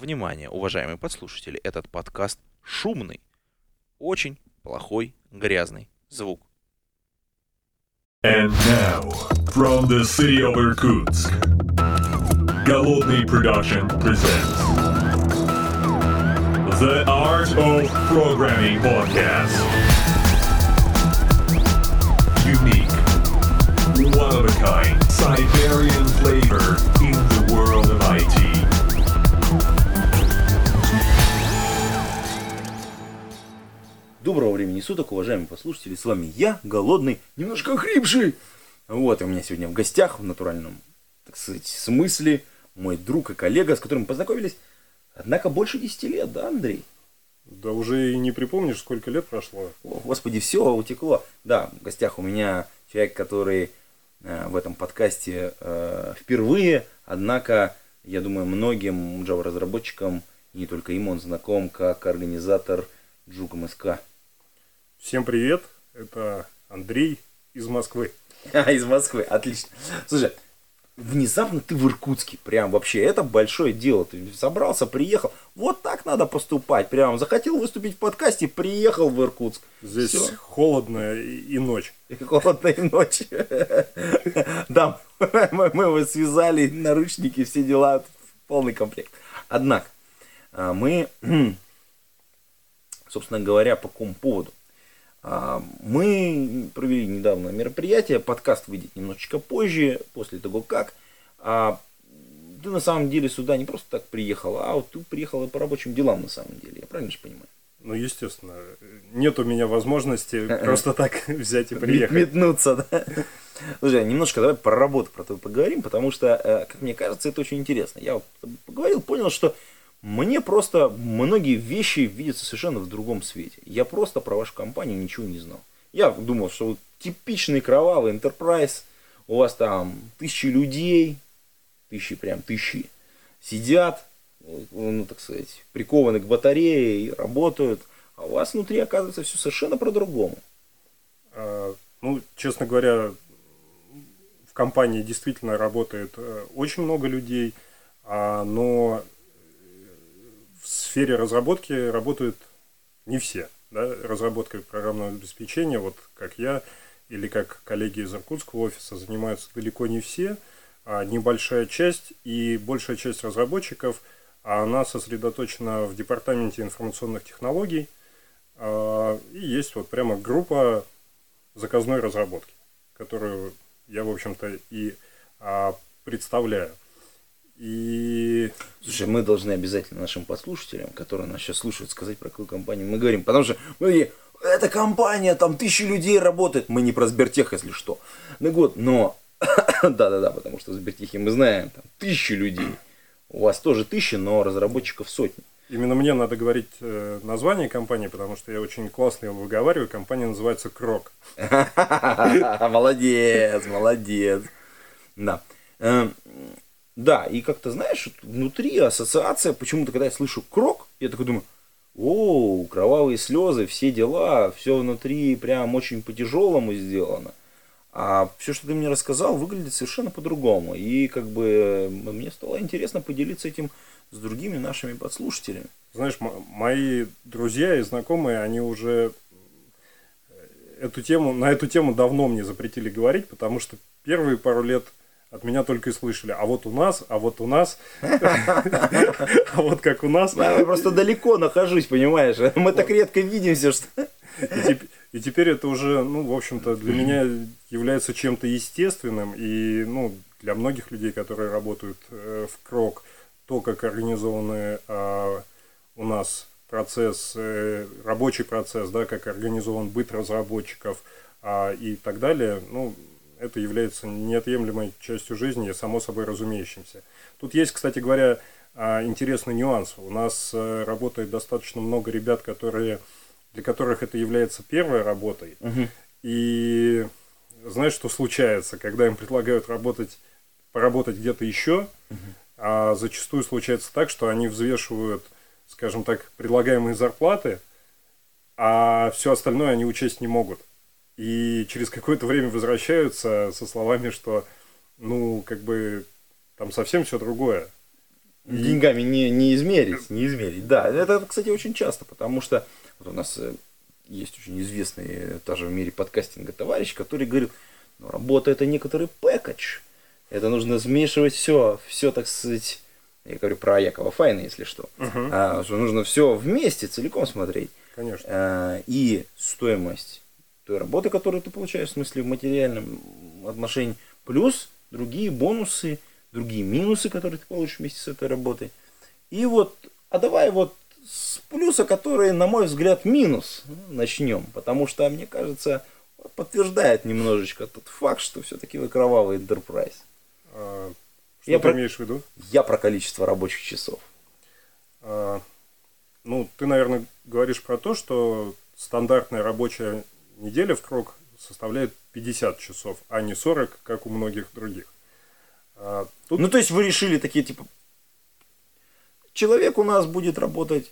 Внимание, уважаемые подслушатели, этот подкаст шумный. Очень плохой, грязный звук. And now, from the city of Irkutsk, Голодный Production presents The Art of Programming Podcast. Unique, one of a kind, Siberian flavor in the world of IT. Доброго времени суток, уважаемые послушатели. С вами я, голодный, немножко хрипший. Вот, и у меня сегодня в гостях, в натуральном, так сказать, смысле, мой друг и коллега, с которым мы познакомились, однако больше 10 лет, да, Андрей? Да уже и не припомнишь, сколько лет прошло. О, господи, все утекло. Да, в гостях у меня человек, который э, в этом подкасте э, впервые, однако, я думаю, многим Java-разработчикам, и не только им, он знаком как организатор Джук МСК. Всем привет, это Андрей из Москвы. А, из Москвы, отлично. Слушай, внезапно ты в Иркутске, прям вообще, это большое дело. Ты собрался, приехал, вот так надо поступать, прям захотел выступить в подкасте, приехал в Иркутск. Здесь Всё. холодно и и ночь. И холодная ночь. Да, мы мы его связали, наручники, все дела, полный комплект. Однако, а, мы, собственно говоря, по какому поводу? А, Мы провели недавно мероприятие, подкаст выйдет немножечко позже, после того как. А, Ты на самом деле сюда не просто так приехал, а вот ты приехал и по рабочим делам на самом деле, я правильно же понимаю? Ну, естественно, нет у меня возможности просто так взять и приехать. Метнуться, да? Слушай, немножко давай про работу про твою поговорим, потому что, э, как мне кажется, это очень интересно. Я вот поговорил, понял, что мне просто многие вещи видятся совершенно в другом свете. Я просто про вашу компанию ничего не знал. Я думал, что вы типичный кровавый enterprise, у вас там тысячи людей, тысячи прям тысячи, сидят, ну, так сказать, прикованы к батарее и работают, а у вас внутри оказывается все совершенно по-другому. А, Ну, честно говоря, в компании действительно работает э, очень много людей, а, но в сфере разработки работают не все. Да? Разработкой программного обеспечения, вот как я или как коллеги из Иркутского офиса, занимаются далеко не все, а небольшая часть и большая часть разработчиков, а она сосредоточена в департаменте информационных технологий, а, и есть вот прямо группа заказной разработки, которую я, в общем-то, и а, представляю. И Слушай, мы должны обязательно нашим подслушателям, которые нас сейчас слушают, сказать, про какую компанию мы говорим. Потому что мы эта компания, там тысячи людей работает. Мы не про Сбертех, если что. Ну вот, но... Да-да-да, потому что в Сбертехе мы знаем, там тысячи людей. У вас тоже тысячи, но разработчиков сотни. именно мне надо говорить э, название компании, потому что я очень классно его выговариваю. Компания называется Крок. Молодец, молодец. Да. Да, и как-то, знаешь, внутри ассоциация, почему-то, когда я слышу крок, я такой думаю, о, кровавые слезы, все дела, все внутри прям очень по-тяжелому сделано. А все, что ты мне рассказал, выглядит совершенно по-другому. И как бы мне стало интересно поделиться этим с другими нашими подслушателями. Знаешь, мои друзья и знакомые, они уже э, эту тему, на эту тему давно мне запретили говорить, потому что первые пару лет от меня только и слышали, а вот у нас, а вот у нас, а вот как у нас. Я просто далеко нахожусь, понимаешь? Мы так редко видимся, что... И, теп- и теперь это уже, ну, в общем-то, для меня является чем-то естественным. И, ну, для многих людей, которые работают э, в КРОК, то, как организованы а, у нас процесс, э, рабочий процесс, да, как организован быт разработчиков а, и так далее, ну, это является неотъемлемой частью жизни и само собой разумеющимся. Тут есть, кстати говоря, а, интересный нюанс. У нас э, работает достаточно много ребят, которые, для которых это является первой работой. И знаешь, что случается, когда им предлагают работать, поработать где-то еще, а зачастую случается так, что они взвешивают, скажем так, предлагаемые зарплаты, а все остальное они учесть не могут. И через какое-то время возвращаются со словами, что, ну, как бы, там совсем все другое. деньгами не, не измерить, не измерить. Да, это, кстати, очень часто, потому что вот у нас э, есть очень известный э, тоже в мире подкастинга товарищ, который говорит, ну, работа это некоторый пэкэдж. Это нужно смешивать все, все, так сказать, я говорю про Якова Файна, если что. А, что нужно все вместе, целиком смотреть. Конечно. А, и стоимость той работы, которую ты получаешь, в смысле в материальном отношении, плюс другие бонусы, другие минусы, которые ты получишь вместе с этой работой. И вот, а давай вот с плюса, который, на мой взгляд, минус, ну, начнем. Потому что, мне кажется, подтверждает немножечко тот факт, что все-таки вы кровавый Enterprise. А, Что Я ты про- имеешь в виду? Я про количество рабочих часов. А, Ну, ты, наверное, говоришь про то, что стандартная рабочая неделя в крок составляет 50 часов, а не 40, как у многих других. А, Тут Ну, то есть вы решили такие, типа, человек у нас будет работать,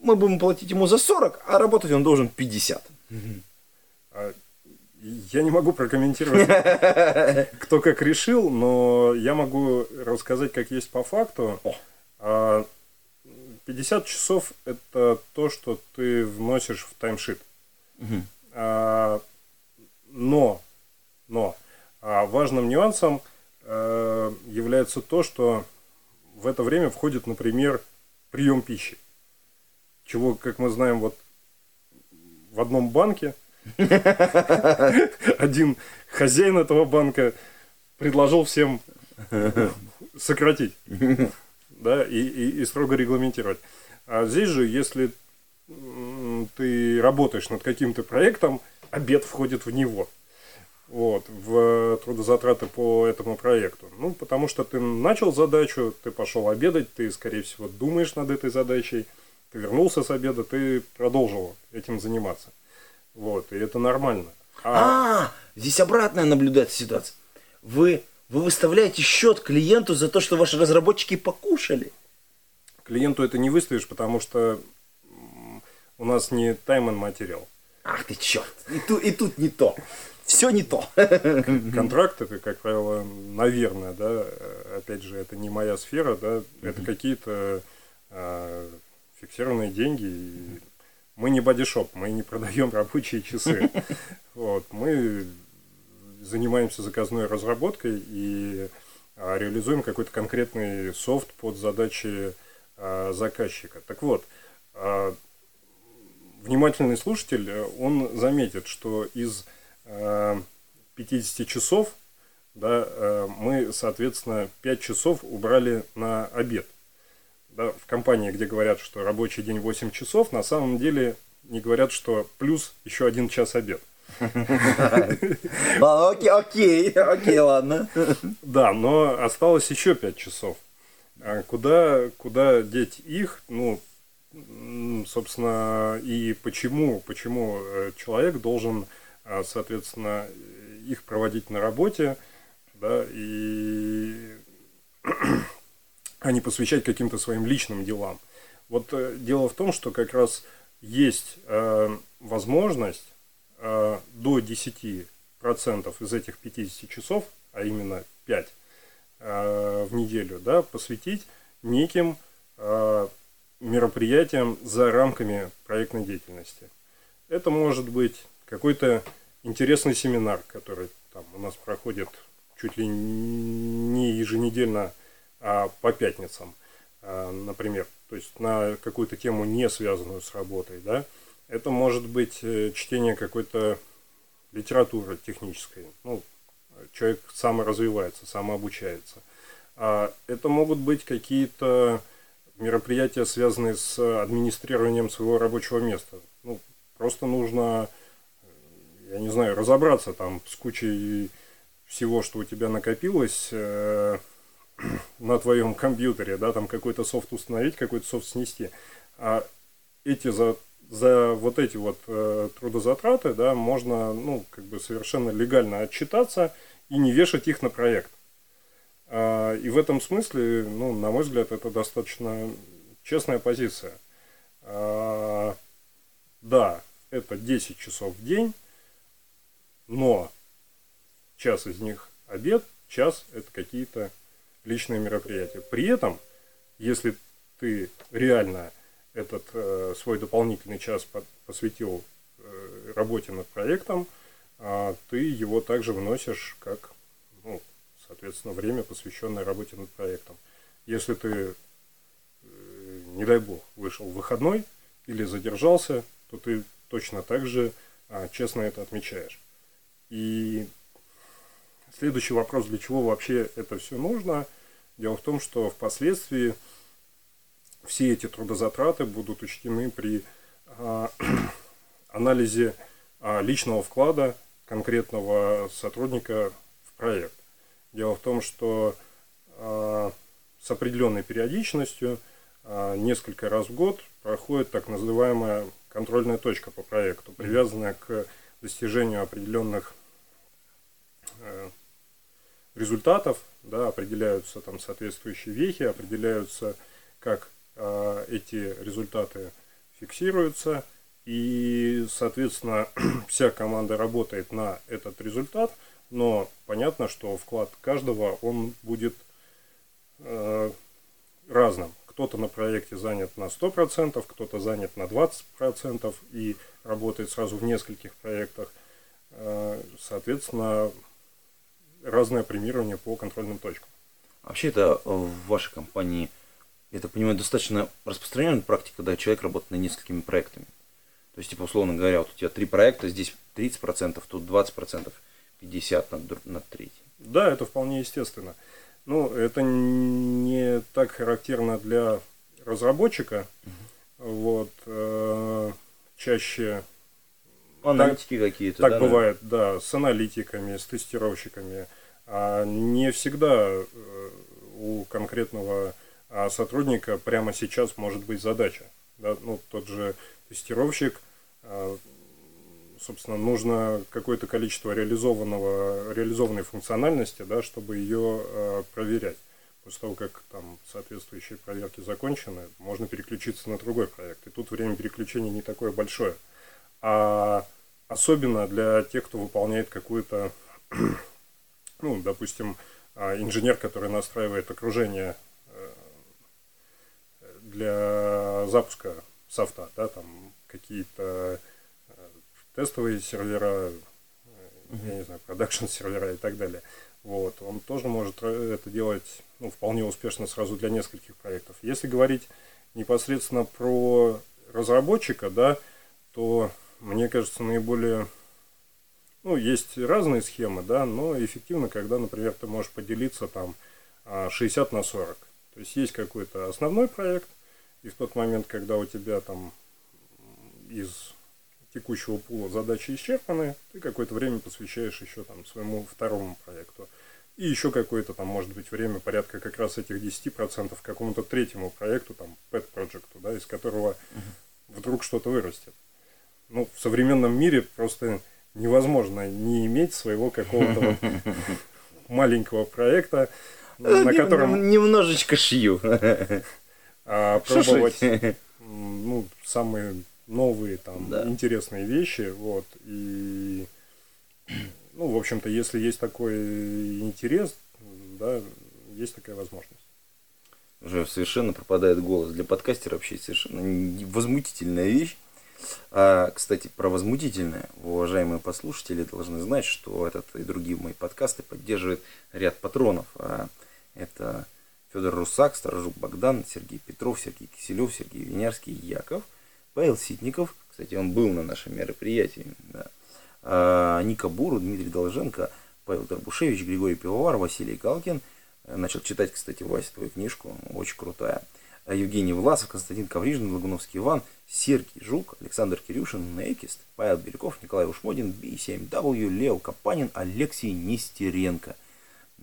мы будем платить ему за 40, а работать он должен 50. а, я не могу прокомментировать, кто как решил, но я могу рассказать, как есть по факту. О. А, 50 часов – это то, что ты вносишь в таймшит. А, но, но а, важным нюансом э, является то, что в это время входит, например, прием пищи. Чего, как мы знаем, вот в одном банке один хозяин этого банка предложил всем сократить, да, и, и- и строго регламентировать. А здесь же, если ты работаешь над каким-то проектом, обед входит в него. Вот, в трудозатраты по этому проекту. Ну, потому что ты начал задачу, ты пошел обедать, ты, скорее всего, думаешь над этой задачей, ты вернулся с обеда, ты продолжил этим заниматься. Вот, и это нормально. А, А, здесь обратная наблюдается ситуация. Вы, вы выставляете счет клиенту за то, что ваши разработчики покушали. клиенту это не выставишь, потому что у нас не and материал. Ах ты черт, и, ту- и тут не то. Все не то. Контракт это, как правило, наверное, да, э, опять же, это не моя сфера, да, это какие-то э, фиксированные деньги. и мы не бодишоп, мы не продаем рабочие часы. Вот, мы занимаемся заказной разработкой и а, реализуем какой-то конкретный софт под задачи а, заказчика. Так вот, а, внимательный слушатель, э, он заметит, что из э, 50 часов да, э, мы, соответственно, 5 часов убрали на обед. Да, в компании, где говорят, что рабочий день 8 часов, на самом деле не говорят, что плюс еще один час обед. Окей, окей, окей, ладно. Да, но осталось еще 5 часов. Куда, куда деть их? Ну, собственно, и почему, почему э, человек должен, а, соответственно, их проводить на работе, да, и а не посвящать каким-то своим личным делам. Вот э, дело в том, что как раз есть э, возможность э, до 10% из этих 50 часов, а именно 5 э, в неделю, да, посвятить неким э, мероприятиям за рамками проектной деятельности. Это может быть какой-то интересный семинар, который там у нас проходит чуть ли не еженедельно, а по пятницам, а, например. То есть на какую-то тему, не связанную с работой. Да? Это может быть э, чтение какой-то литературы технической. Ну, человек саморазвивается, самообучается. А это могут быть какие-то мероприятия, связанные с администрированием своего рабочего места. Ну, просто нужно, э, я не знаю, разобраться там с кучей всего, что у тебя накопилось э, на твоем компьютере, да, там какой-то софт установить, какой-то софт снести. А эти за, за вот эти вот э, трудозатраты, да, можно, ну, как бы совершенно легально отчитаться и не вешать их на проект. А, И в этом смысле, ну, на мой взгляд, это достаточно честная позиция. А, Да, это 10 часов в день, но час из них обед, час это какие-то личные мероприятия. При этом если ты реально этот э, свой дополнительный час по- посвятил э, работе над проектом, а ты его также вносишь как, соответственно, время, посвященное работе над проектом. Если ты, э, не дай бог, вышел в выходной или задержался, то ты точно так же а, честно это отмечаешь. И следующий вопрос, для чего вообще это все нужно? Дело в том, что впоследствии все эти трудозатраты будут учтены при а, анализе а, личного вклада конкретного сотрудника в проект. Дело в том, что а, с определенной периодичностью а, несколько раз в год проходит так называемая контрольная точка по проекту, привязанная к достижению определенных э, результатов, да, определяются там соответствующие вехи, определяются, как э, эти результаты фиксируются, и, соответственно, вся команда работает на этот результат, но понятно, что вклад каждого, он будет э, разным. Кто-то на проекте занят на 100%, кто-то занят на 20% и работает сразу в нескольких проектах. Э, Соответственно, разное премирование по контрольным точкам. Вообще это в вашей компании, я так понимаю, достаточно распространенная практика, когда человек работает над несколькими проектами. То есть, типа, условно говоря, вот у тебя три проекта, здесь 30%, тут 20%, 50% над, дру- над третьим. Да, это вполне естественно. Ну, это не так характерно для разработчика. Вот, э, чаще Аналитики какие-то. Так да, бывает, да, с аналитиками, с тестировщиками. А не всегда э, у конкретного а, сотрудника прямо сейчас может быть задача. Да? Ну, тот же тестировщик, а, собственно, нужно какое-то количество реализованного, реализованной функциональности, да, чтобы ее а, проверять. После того, как там соответствующие проверки закончены, можно переключиться на другой проект. И тут время переключения не такое большое. А особенно для тех, кто выполняет какую-то, ну, допустим, а, инженер, который настраивает окружение э, для запуска софта, да, там какие-то э, тестовые сервера, э, я не знаю, продакшн сервера и так далее. Вот, он тоже может э, это делать ну, вполне успешно сразу для нескольких проектов. Если говорить непосредственно про разработчика, да, то мне кажется, наиболее... Ну, есть разные схемы, да, но эффективно, когда, например, ты можешь поделиться там а, 60 на 40. То есть есть какой-то основной проект, и в тот момент, когда у тебя там из текущего пула задачи исчерпаны, ты какое-то время посвящаешь еще там своему второму проекту. И еще какое-то там, может быть, время, порядка как раз этих 10% какому-то третьему проекту, там, pet проекту, да, из которого вдруг что-то вырастет. Ну, в современном мире просто невозможно не иметь своего какого-то вот маленького проекта, на Нем- котором Немножечко шью. а, пробовать ну, самые новые там Да. интересные вещи, вот, и ну, в общем-то, если есть такой интерес, да, есть такая возможность. Уже совершенно пропадает голос. Для подкастера вообще совершенно возмутительная вещь. А, кстати, про возмутительное. Уважаемые послушатели должны знать, что этот и другие мои подкасты поддерживает ряд патронов. А, это Федор Русак, Сторожук Богдан, Сергей Петров, Сергей Киселев, Сергей Винярский, Яков, Павел Ситников. Кстати, он был на нашем мероприятии. Да. А, Ника Буру, Дмитрий Долженко, Павел Горбушевич, Григорий Пивовар, Василий Галкин. Э, Начал читать, кстати, Вася, твою книжку, очень крутая. А Евгений Власов, Константин Коврижин, Лагуновский Иван, Сергей Жук, Александр Кирюшин, Нейкист, Павел Беляков, Николай Ушмодин, B7W, Лео Капанин, Алексей Нестеренко.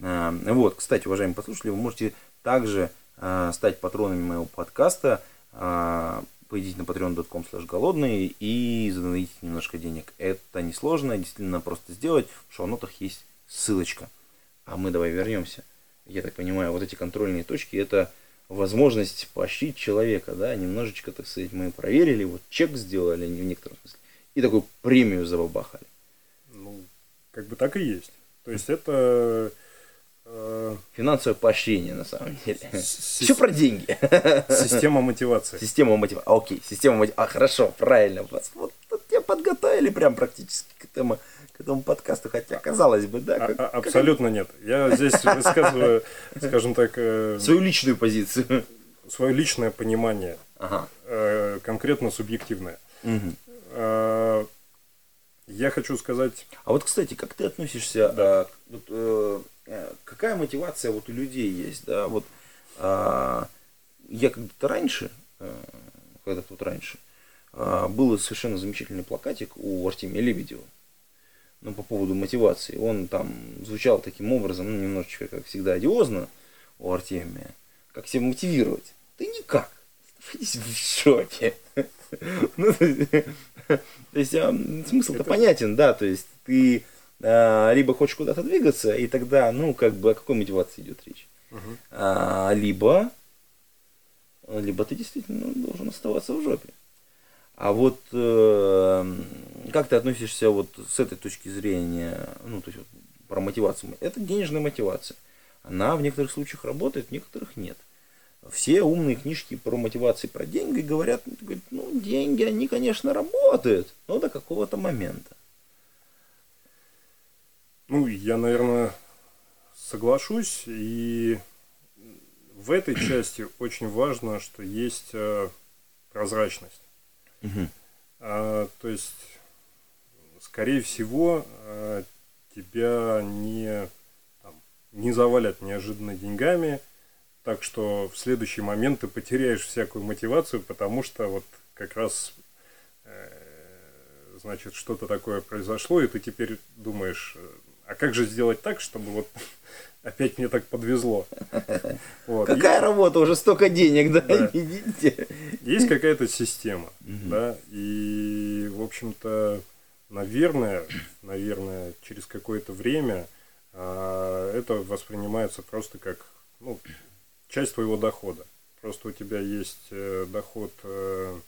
А, Вот, кстати, уважаемые послушатели, вы можете также стать патронами моего подкаста. Пойдите на patreon.com голодные и задонатите немножко денег. Это несложно, действительно просто сделать. В шоу-нотах есть ссылочка. А мы давай вернемся. Я так понимаю, вот эти контрольные точки это возможность поощрить человека, да, немножечко, так сказать, мы проверили, вот чек сделали в некотором смысле, и такую премию забабахали. Ну, как бы так и есть. То есть это, Финансовое поощрение, на самом деле. С- Все про деньги. система мотивации. Система мотивации. А, окей, система мотивации. А, хорошо, правильно. Вот, вот, вот тебя подготовили прям практически к этому, к этому подкасту, хотя, казалось бы, да. А- как- а- как абсолютно нет. Я здесь высказываю, скажем так, э, Свою личную позицию. свое личное понимание, Ага. э, конкретно субъективное. Мгм. Э, Я хочу сказать, А вот, кстати, как ты относишься, а, вот, э, э, какая мотивация вот у людей есть, да, вот а, я когда-то раньше, э, когда-то вот раньше, а, был совершенно замечательный плакатик у Артемия Лебедева, ну, по поводу мотивации. Он там звучал таким образом, ну, немножечко, как всегда, одиозно у Артемия. Как себя мотивировать? Да никак. Находись в жопе. Ну, то есть, а, смысл-то понятен, да, то есть ты либо хочешь куда-то двигаться, и тогда, ну, как бы, о какой мотивации идет речь? А, либо, либо ты действительно должен оставаться в жопе. А вот э, как ты относишься вот с этой точки зрения, ну, то есть вот, про мотивацию? Это денежная мотивация. Она в некоторых случаях работает, в некоторых нет. Все умные книжки про мотивации, про деньги говорят, ну, деньги, они, конечно, работают, но до какого-то момента. Ну, я, наверное, соглашусь. И в этой части очень важно, что есть э, прозрачность. А, то есть, скорее всего, а, тебя не, там, не завалят неожиданно деньгами, так что в следующий момент ты потеряешь всякую мотивацию, потому что вот как раз э, значит что-то такое произошло, и ты теперь думаешь, э, а как же сделать так, чтобы вот опять мне так подвезло. Вот. Какая работа, уже столько денег, да, Да. видите? есть какая-то система, да, и, в общем-то, наверное, наверное, через какое-то время а, это воспринимается просто как, ну, часть твоего дохода. Просто у тебя есть э, доход э,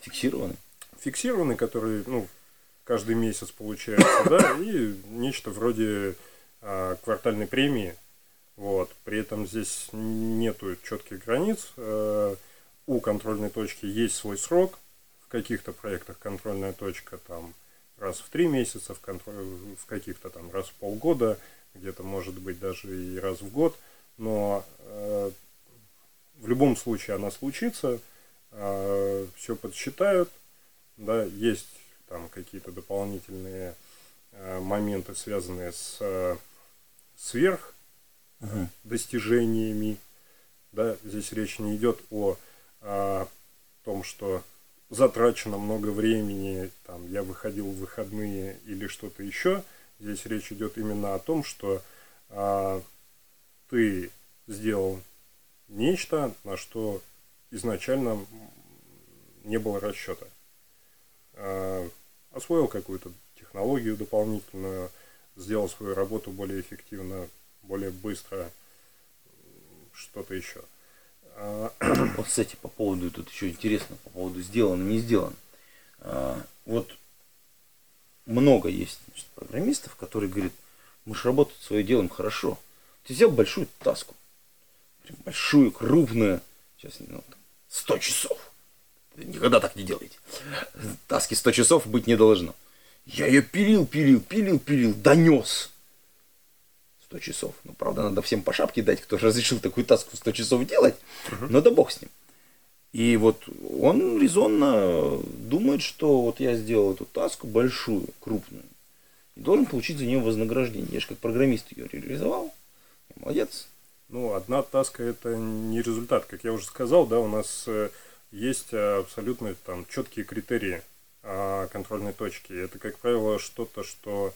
Фиксированы. фиксированный, который, ну, каждый месяц получается, да, и нечто вроде а, квартальной премии. Вот. При этом здесь нету четких границ. Э, У контрольной точки есть свой срок. В каких-то проектах контрольная точка там раз в три месяца, в, контроль- в каких-то там раз в полгода, где-то может быть даже и раз в год. Но э, в любом случае она случится, все подсчитают, да, есть там какие-то дополнительные э, моменты, связанные с э, сверх достижениями. Да, здесь речь не идет о, а, том, что затрачено много времени, там, я выходил в выходные или что-то еще. Здесь речь идет именно о том, что а, ты сделал нечто, на что изначально не было расчета. А, освоил какую-то технологию дополнительную, сделал свою работу более эффективно, более быстро, что-то еще. А, Вот, кстати, по поводу, тут еще интересно, по поводу сделано, не сделано. А, Вот много есть значит, программистов, которые говорят, мы же работать свое делаем хорошо. Ты взял большую таску, большую, крупную, сейчас, ну, там, 100 часов. Никогда так не делайте. Таски 100 часов быть не должно. Я ее пилил, пилил, пилил, пилил, донес. 100 часов. Ну, правда, надо всем по шапке дать, кто разрешил такую таску в 100 часов делать. Но да бог с ним. И вот он резонно думает, что вот я сделал эту таску большую, крупную, и должен получить за нее вознаграждение. Я же как программист ее реализовал. Я молодец. Ну, одна таска это не результат. Как я уже сказал, да, у нас э, есть э, абсолютно там четкие критерии а, контрольной точки. Это, как правило, что-то, что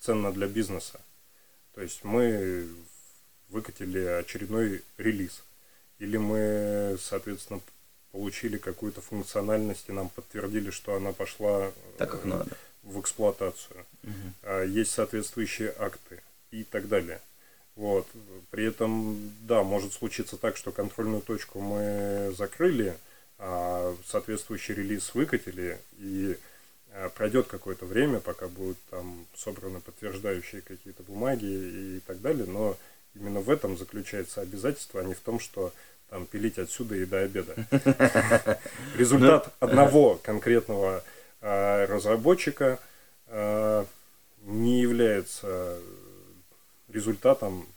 ценно для бизнеса. То есть мы выкатили очередной релиз. Или мы, соответственно, получили какую-то функциональность и нам подтвердили, что она пошла Так, как э, надо. в эксплуатацию. А, Есть соответствующие акты и так далее. Вот. При этом, да, может случиться так, что контрольную точку мы закрыли, соответствующий релиз выкатили, и а, пройдет какое-то время, пока будут там собраны подтверждающие какие-то бумаги и так далее, но именно в этом заключается обязательство, а не в том, что там пилить отсюда и до обеда. Результат одного конкретного а, разработчика а, не является результатом а,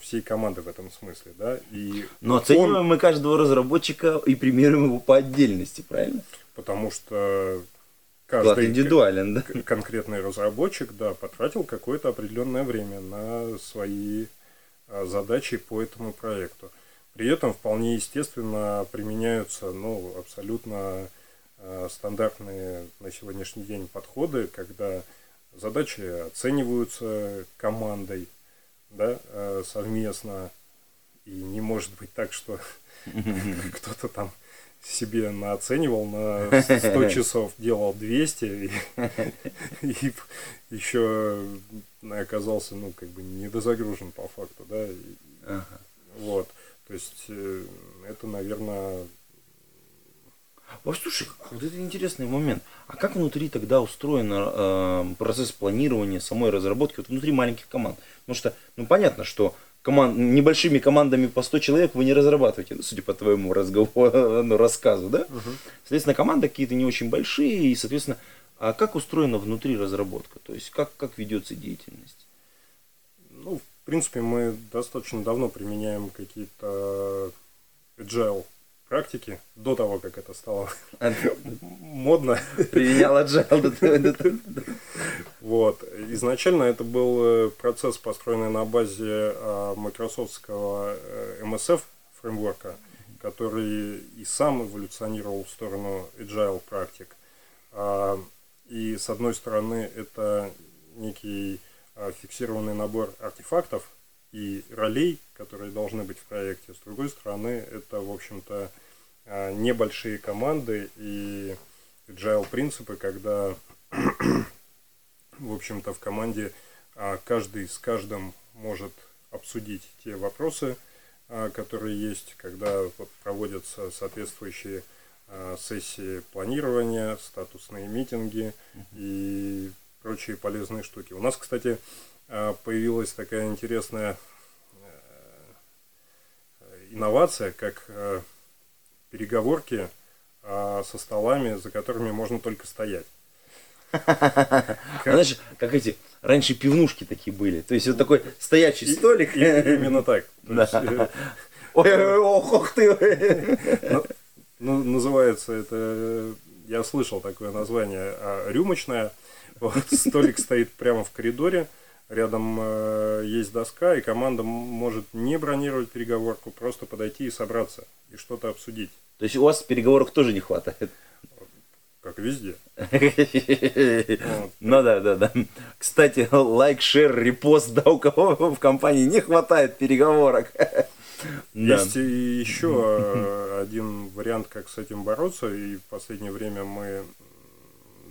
всей команды в этом смысле, да, и Но он- оцениваем мы каждого разработчика и премируем его по отдельности, правильно? потому что каждый индивидуален, да? конкретный разработчик, да, потратил какое-то определенное время на свои а, задачи по этому проекту. При этом вполне естественно применяются, ну, абсолютно а, стандартные на сегодняшний день подходы, когда задачи оцениваются командой, да, а, совместно, и не может быть так, что кто-то там себе наоценивал на 100 часов, делал 200 и, и еще оказался, ну, как бы недозагружен по факту, да, и- Ага. вот, то есть э, это, наверное, слушай, вот это интересный момент. А как внутри тогда устроен э, процесс планирования самой разработки вот внутри маленьких команд? Потому что, ну понятно, что команд, небольшими командами по 100 человек вы не разрабатываете, ну, судя по твоему разговору, ну, рассказу, да? Соответственно, команды какие-то не очень большие, и, соответственно, а как устроена внутри разработка? То есть, как, как ведется деятельность? ну, в принципе, мы достаточно давно применяем какие-то agile практики до того, как это стало модно. Применял agile. Вот. Изначально это был э, процесс, построенный на базе а, майкрософтского э, MSF фреймворка, который и сам эволюционировал в сторону agile практик. А, И с одной стороны это некий а, фиксированный набор артефактов и ролей, которые должны быть в проекте. С другой стороны, это, в общем-то, а, небольшие команды и agile принципы, когда в общем-то, в команде а, каждый с каждым может обсудить те вопросы, а, которые есть, когда вот проводятся соответствующие сессии планирования, статусные митинги и прочие полезные штуки. У нас, кстати, появилась такая интересная э, инновация, как э, переговорки со столами, за которыми можно только стоять. Знаешь, как эти, раньше пивнушки такие были. То есть, вот такой стоячий столик. И- именно так. Э, ох, ты. Ну, называется это, э, я слышал такое название, рюмочная. Вот, столик стоит прямо в коридоре, рядом э, есть доска, и команда может не бронировать переговорку, просто подойти и собраться, и что-то обсудить, То есть, у вас переговорок тоже не хватает. как везде. Ну да, да, да. Кстати, лайк, шер, репост, да, у кого в компании не хватает переговорок. Есть еще э, один вариант, как с этим бороться, и в последнее время мы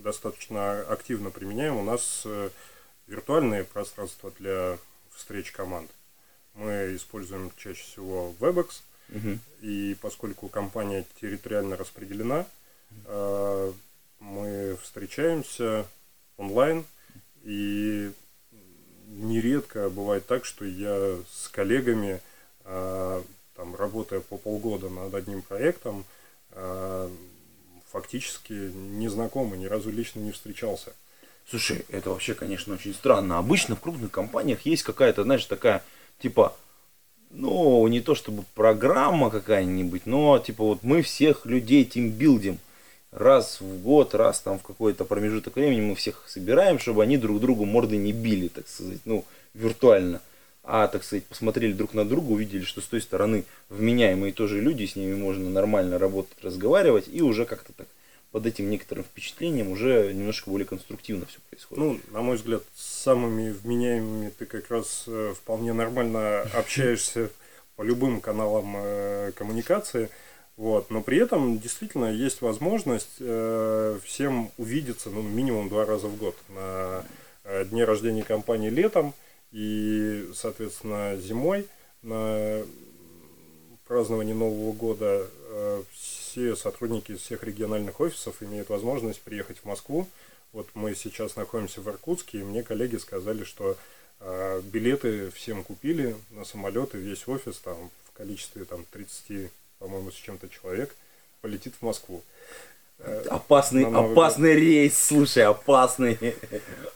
достаточно активно применяем. У нас э, виртуальные пространства для встреч команд. Мы используем чаще всего WebEx, Мгм. и поскольку компания территориально распределена, э, мы встречаемся онлайн, и нередко бывает так, что я с коллегами, э, там, работая по полгода над одним проектом, э, фактически не знакомы, ни разу лично не встречался. Слушай, это вообще, конечно, очень странно. Обычно в крупных компаниях есть какая-то, знаешь, такая, типа, ну, не то чтобы программа какая-нибудь, но, типа, вот мы всех людей тимбилдим. Раз в год, раз там в какой-то промежуток времени мы всех собираем, чтобы они друг другу морды не били, так сказать, ну, виртуально. А, так сказать, посмотрели друг на друга, увидели, что с той стороны вменяемые тоже люди, с ними можно нормально работать, разговаривать, и уже как-то так под этим некоторым впечатлением уже немножко более конструктивно все происходит. Ну, на мой взгляд, с самыми вменяемыми ты как раз э, вполне нормально общаешься по любым каналам э, коммуникации. Вот. Но при этом действительно есть возможность э, всем увидеться ну, минимум два раза в год. На э, дне рождения компании летом и, соответственно, зимой на праздновании Нового года э, все сотрудники из всех региональных офисов имеют возможность приехать в Москву. Вот мы сейчас находимся в Иркутске, и мне коллеги сказали, что А билеты всем купили на самолеты, весь офис там в количестве там 30, по-моему, с чем-то человек полетит в Москву. Опасный, на Новый опасный рейс, слушай, опасный.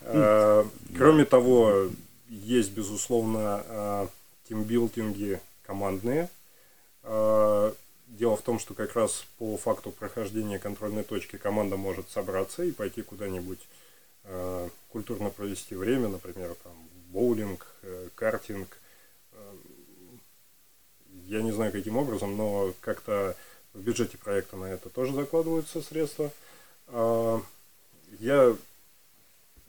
А, Кроме того, есть, безусловно, а, тимбилдинги командные. Дело в том, что как раз по факту прохождения контрольной точки команда может собраться и пойти куда-нибудь а, культурно провести время, например, там боулинг, э, картинг. А, Я не знаю, каким образом, но как-то в бюджете проекта на это тоже закладываются средства. А, Я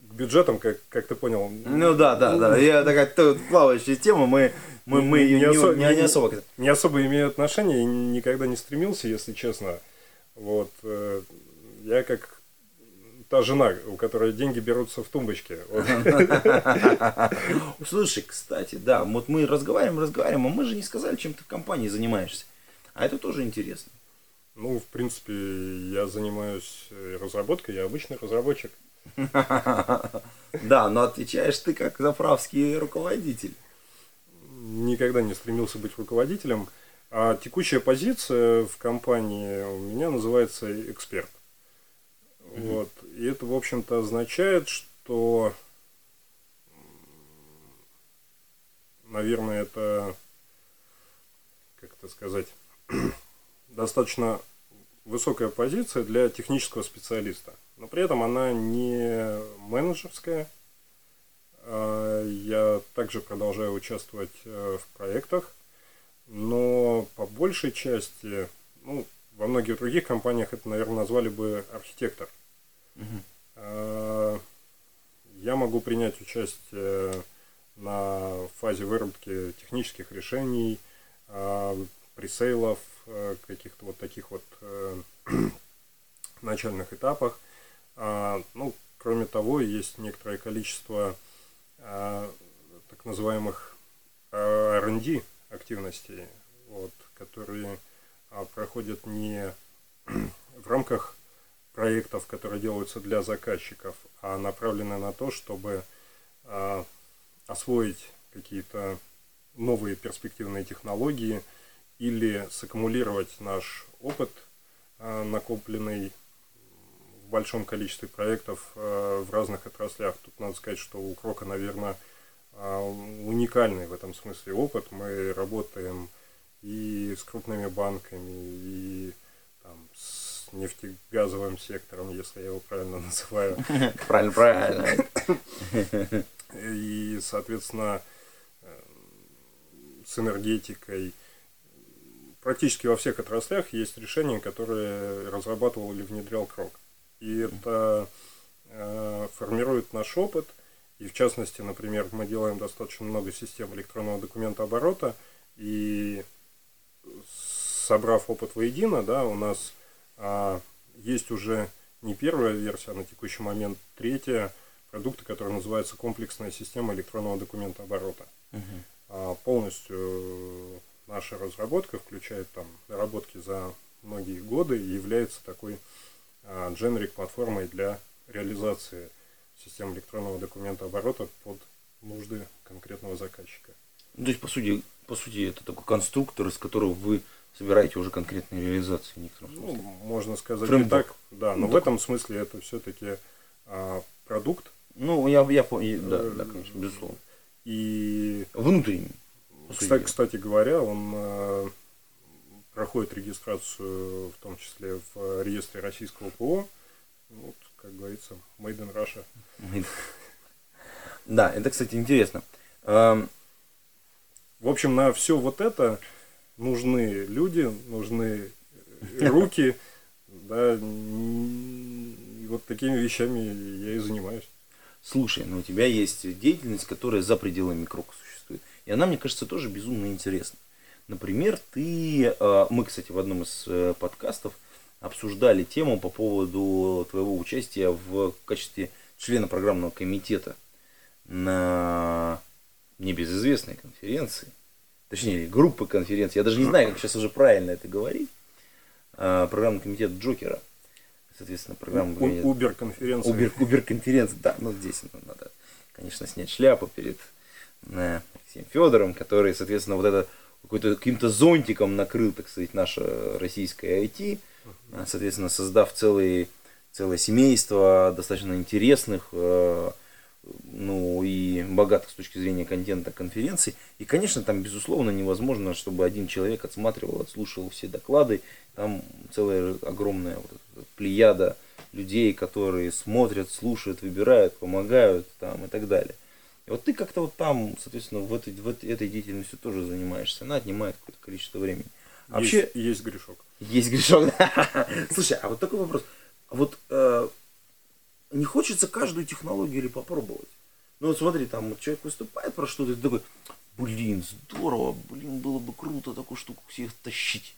к бюджетам, как, как ты понял, Ну да, да, да. Я такая плавающая тема, мы, мы, мы Не не, осо- не- не особо. не особо имею отношения и никогда не стремился, если честно. Вот. э, Я как та жена, у которой деньги берутся в тумбочке. Слушай, кстати, да, вот мы разговариваем, разговариваем, а мы же не сказали, чем ты в компании занимаешься. А это тоже интересно. Ну, в принципе, я занимаюсь э, разработкой, я обычный разработчик. Да, но отвечаешь ты как заправский руководитель. Никогда не стремился быть руководителем. А текущая позиция в компании у меня называется эксперт. Вот. И это, в общем-то, означает, что, наверное, это, как это сказать, достаточно высокая позиция для технического специалиста. Но при этом она не менеджерская. А, Я также продолжаю участвовать э, в проектах, но по большей части, ну, во многих других компаниях это, наверное, назвали бы архитектор. А, Я могу принять участие на фазе выработки технических решений, пресейлов, э, каких-то вот таких вот э, начальных этапах. А, Ну, кроме того, есть некоторое количество так называемых а, R&D активностей, вот, которые а, проходят не в рамках проектов, которые делаются для заказчиков, а направлены на то, чтобы освоить какие-то новые перспективные технологии или саккумулировать наш опыт, накопленный большом количестве проектов э, в разных отраслях. Тут надо сказать, что у Крока, наверное, а, уникальный в этом смысле опыт. Мы работаем и с крупными банками, и там, с нефтегазовым сектором, если я его правильно называю. Правильно, правильно. И, соответственно, э, с энергетикой. Практически во всех отраслях есть решения, которые разрабатывал или внедрял Крок. И это э, формирует наш опыт. И в частности, например, мы делаем достаточно много систем электронного документа оборота. И собрав опыт воедино, да, у нас а, есть уже не первая версия, а на текущий момент третья продукта, который называется комплексная система электронного документа оборота. А, полностью наша разработка включает там наработки за многие годы и является такой а, generic платформой для реализации систем электронного документа оборота под нужды конкретного заказчика. Ну, То есть, по сути, по сути, это такой конструктор, из которого вы собираете уже конкретные реализации в некотором Ну, смысле. можно сказать и Фреймворк. так, да, но Ну, в этом смысле это все-таки продукт Ну, я, я понял, да, да, конечно, безусловно. и Внутренний. Кстати, кстати говоря, он э, проходит регистрацию, в том числе в э, реестре российского ПО. Вот, как говорится, Made in Russia. Да, это, кстати, интересно. Эм, В общем, на все вот это нужны люди, нужны э, руки, да, и вот такими вещами я и занимаюсь. Слушай, ну у тебя есть деятельность, которая за пределами крока существует. И она, мне кажется, тоже безумно интересна. Например, ты, э, мы, кстати, в одном из э, подкастов обсуждали тему по поводу твоего участия в качестве члена программного комитета на небезызвестной конференции. Точнее, группы конференции. Я даже не знаю, как сейчас уже правильно это говорить. А, Программный комитет Джокера. Соответственно, программа комитета- Убер конференция. Убер, Убер конференция, да, ну здесь ну, надо, конечно, снять шляпу перед э, Алексеем Федором, который, соответственно, вот это какой-то каким-то зонтиком накрыл, так сказать, наше российское IT, соответственно, создав целые, целое семейство достаточно интересных, э, ну и богатых с точки зрения контента конференций. И, конечно, там, безусловно, невозможно, чтобы один человек отсматривал, отслушивал все доклады. Там целая огромная вот плеяда людей, которые смотрят, слушают, выбирают, помогают там и так далее. И вот ты как-то вот там, соответственно, в этой, в этой, деятельностью тоже занимаешься. Она отнимает какое-то количество времени. А Есть, Вообще, есть грешок. есть грешок. Слушай, а вот такой вопрос. Вот э, не хочется каждую технологию или попробовать? Ну вот смотри, там вот человек выступает про что-то, и ты такой, блин, здорово, блин, было бы круто такую штуку всех тащить.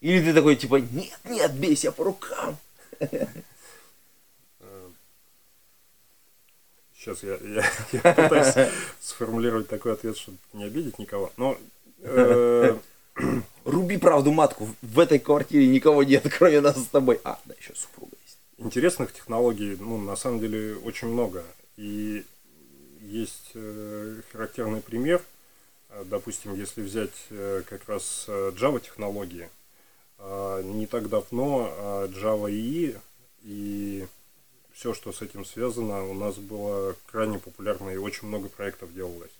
Или ты такой, типа, нет, нет, бей себя по рукам. Сейчас я, я, я пытаюсь сформулировать такой ответ, чтобы не обидеть никого. Но э, Руби правду матку, в этой квартире никого нет, кроме нас с тобой. А, да, еще супруга есть. интересных технологий, ну, на самом деле, очень много. И есть э, характерный пример. Э, Допустим, если взять э, как раз Java технологии, э, не так давно Java EE и все, что с этим связано, у нас было крайне популярно и очень много проектов делалось.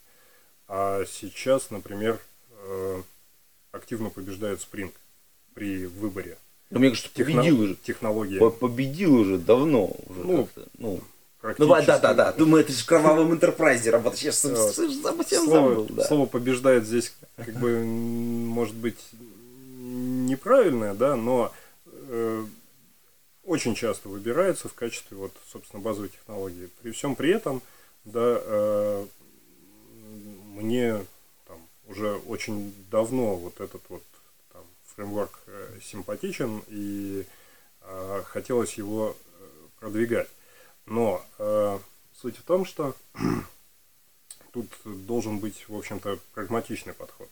А сейчас, например, э, активно побеждает Spring при выборе Ну, мне кажется, техно- победил уже. технологии. По- Победил уже давно. Уже Ну, ну. Ну, да, да, да. Думаю, ты же в кровавом интерпрайзе Да. сам- совсем слово, забыл, да. слово побеждает здесь, как бы, может быть, неправильное, да, но э, очень часто выбирается в качестве, вот, собственно, базовой технологии. При всем при этом, да, э, мне там, уже очень давно вот этот вот там, фреймворк э, симпатичен, и э, хотелось его э, продвигать. Но э, суть в том, что тут должен быть, в общем-то, прагматичный подход.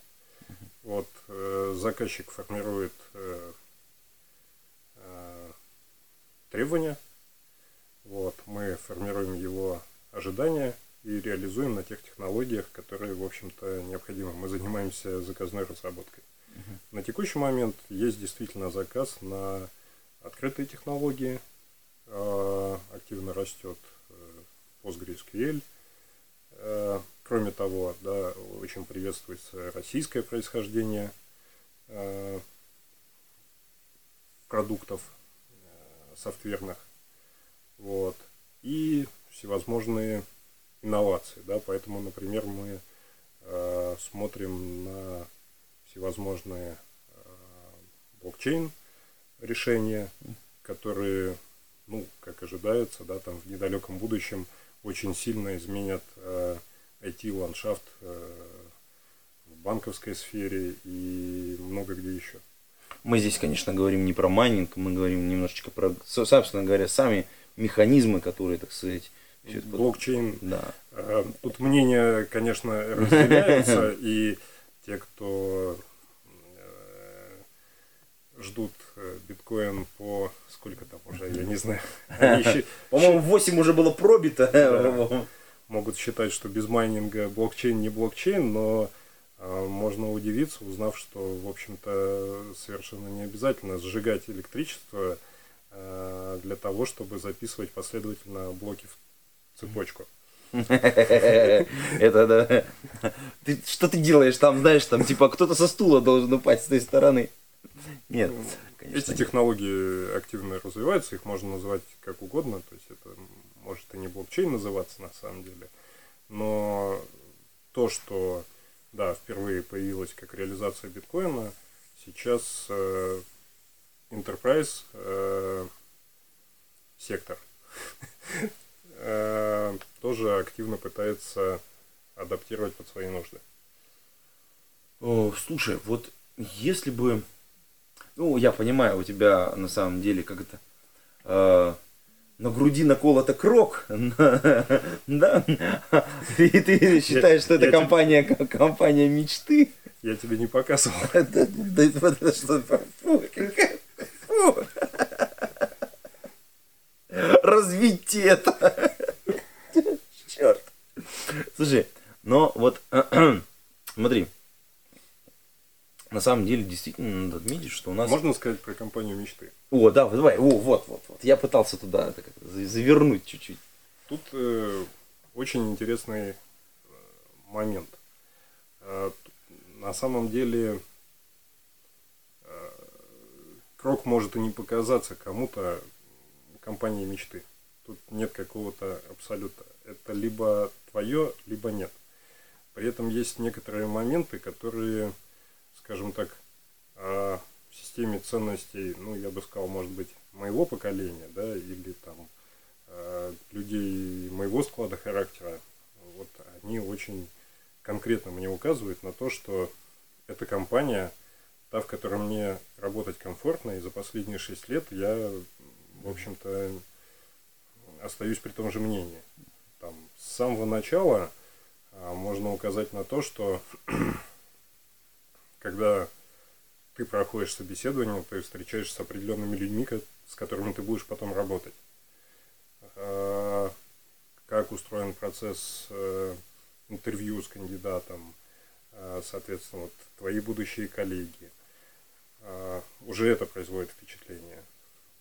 Вот э, заказчик формирует э, э, требования, вот, мы формируем его ожидания и реализуем на тех технологиях, которые, в общем-то, необходимы. Мы занимаемся заказной разработкой. На текущий момент есть действительно заказ на открытые технологии, э, активно растет э, PostgreSQL. Э, Кроме того, да, очень приветствуется российское происхождение э, продуктов софтверных. Вот. И всевозможные инновации. Да, поэтому, например, мы э, смотрим на всевозможные э, блокчейн решения, которые, ну, как ожидается, да, там в недалеком будущем очень сильно изменят э, IT-ландшафт э, в банковской сфере и много где еще. Мы здесь, конечно, говорим не про майнинг, мы говорим немножечко про, со- собственно говоря, сами механизмы, которые, так сказать, Блокчейн Да. Э, Тут мнения, конечно, разделяются, и те, кто э, ждут э, биткоин по сколько там уже, я не знаю, По-моему, 8 уже было пробито. Да. могут считать, что без майнинга блокчейн не блокчейн, но можно удивиться, узнав, что, в общем-то, совершенно не обязательно сжигать электричество э, для того, чтобы записывать последовательно блоки в цепочку. Это да. Ты, что ты делаешь там, знаешь, там типа кто-то со стула должен упасть с той стороны. Нет, конечно. Эти нет. технологии активно развиваются, их можно называть как угодно, то есть это может и не блокчейн называться на самом деле, но то, что да, впервые появилось как реализация биткоина, сейчас э, enterprise э, сектор э, тоже активно пытается адаптировать под свои нужды. Слушай, вот если бы... Ну, я понимаю, у тебя на самом деле как это... на груди наколото крок, да? И ты считаешь, что это компания, компания мечты? Я тебе не показывал. Да, что это. Черт. Слушай, Но вот, смотри, на самом деле действительно надо отметить, что у нас... Можно сказать про компанию мечты? О, да, давай, о, вот, вот, вот. Я пытался туда так, за- завернуть чуть-чуть. Тут э, очень интересный э, момент. Э, на самом деле э, Крок может и не показаться кому-то компанией мечты. Тут нет какого-то абсолюта. Это либо твое, либо нет. При этом есть некоторые моменты, которые, скажем так, э, в системе ценностей, ну, я бы сказал, может быть, моего поколения, да, или там э, людей моего склада характера, вот они очень конкретно мне указывают на то, что эта компания, та, в которой мне работать комфортно, и за последние шесть лет я, в общем-то, остаюсь при том же мнении. Там, с самого начала а, можно указать на то, что когда ты проходишь собеседование, ты встречаешься с определенными людьми, с которыми ты будешь потом работать. А, Как устроен процесс э, интервью с кандидатом, а, соответственно, вот твои будущие коллеги. А, Уже это производит впечатление.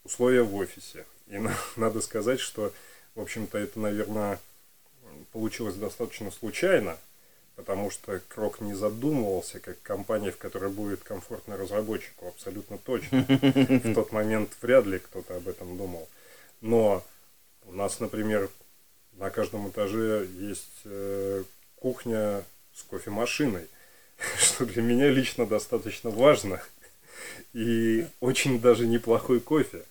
Условия в офисе. И на- надо сказать, что, в общем-то, это, наверное, получилось достаточно случайно, потому что Крок не задумывался как компания, в которой будет комфортно разработчику, абсолютно точно. В тот момент вряд ли кто-то об этом думал. Но у нас, например, на каждом этаже есть э, кухня с кофемашиной, что для меня лично достаточно важно. И очень даже неплохой кофе.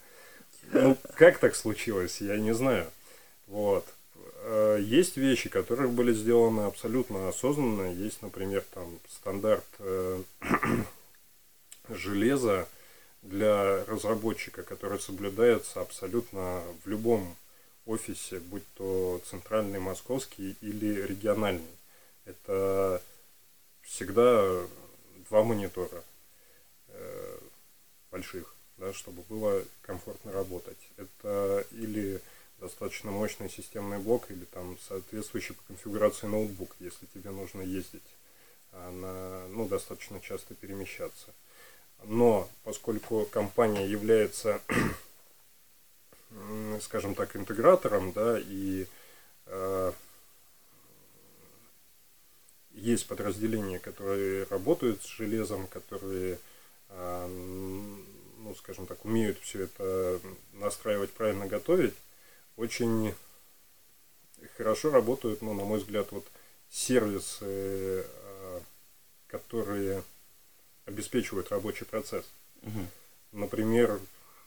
Ну, как так случилось, я не знаю. Вот. Э, Есть вещи, которые были сделаны абсолютно осознанно. Есть, например, там стандарт э, железа для разработчика, который соблюдается абсолютно в любом офисе, будь то центральный, московский или региональный. Это всегда два монитора э, больших, да, чтобы было комфортно работать. Это или достаточно мощный системный блок, или там соответствующий по конфигурации ноутбук, если тебе нужно ездить, а, на, ну, достаточно часто перемещаться. Но поскольку компания является, скажем так, интегратором, да, и э, есть подразделения, которые работают с железом, которые, э, ну, скажем так, умеют все это настраивать, правильно готовить, очень хорошо работают, ну, на мой взгляд, вот сервисы, э, которые обеспечивают рабочий процесс. Мгм. Например,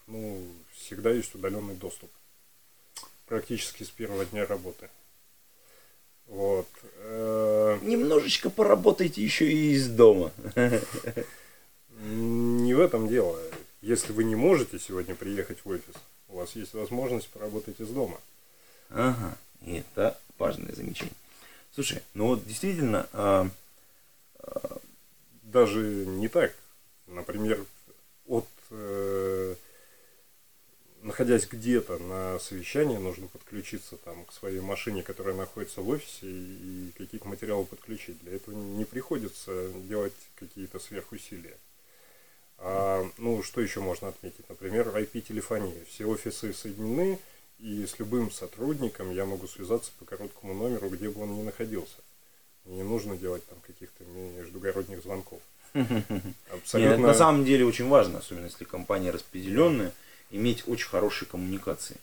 ну, всегда есть удаленный доступ. Практически с первого дня работы. Вот. Э, Немножечко поработайте еще и из дома. Не в этом дело. Если вы не можете сегодня приехать в офис, у вас есть возможность поработать из дома. Ага, и это важное замечание. Слушай, ну вот действительно, а, Даже не так. Например, от э, находясь где-то на совещании, нужно подключиться там к своей машине, которая находится в офисе, и какие-то материалы подключить. Для этого не приходится делать какие-то сверхусилия. А, ну, что еще можно отметить? Например, IP-телефония. Все офисы соединены, и с любым сотрудником я могу связаться по короткому номеру, где бы он ни находился. Не нужно делать там каких-то междугородних звонков. нет, Абсолютно. это на самом деле очень важно, особенно если компания распределенная, иметь очень хорошие коммуникации.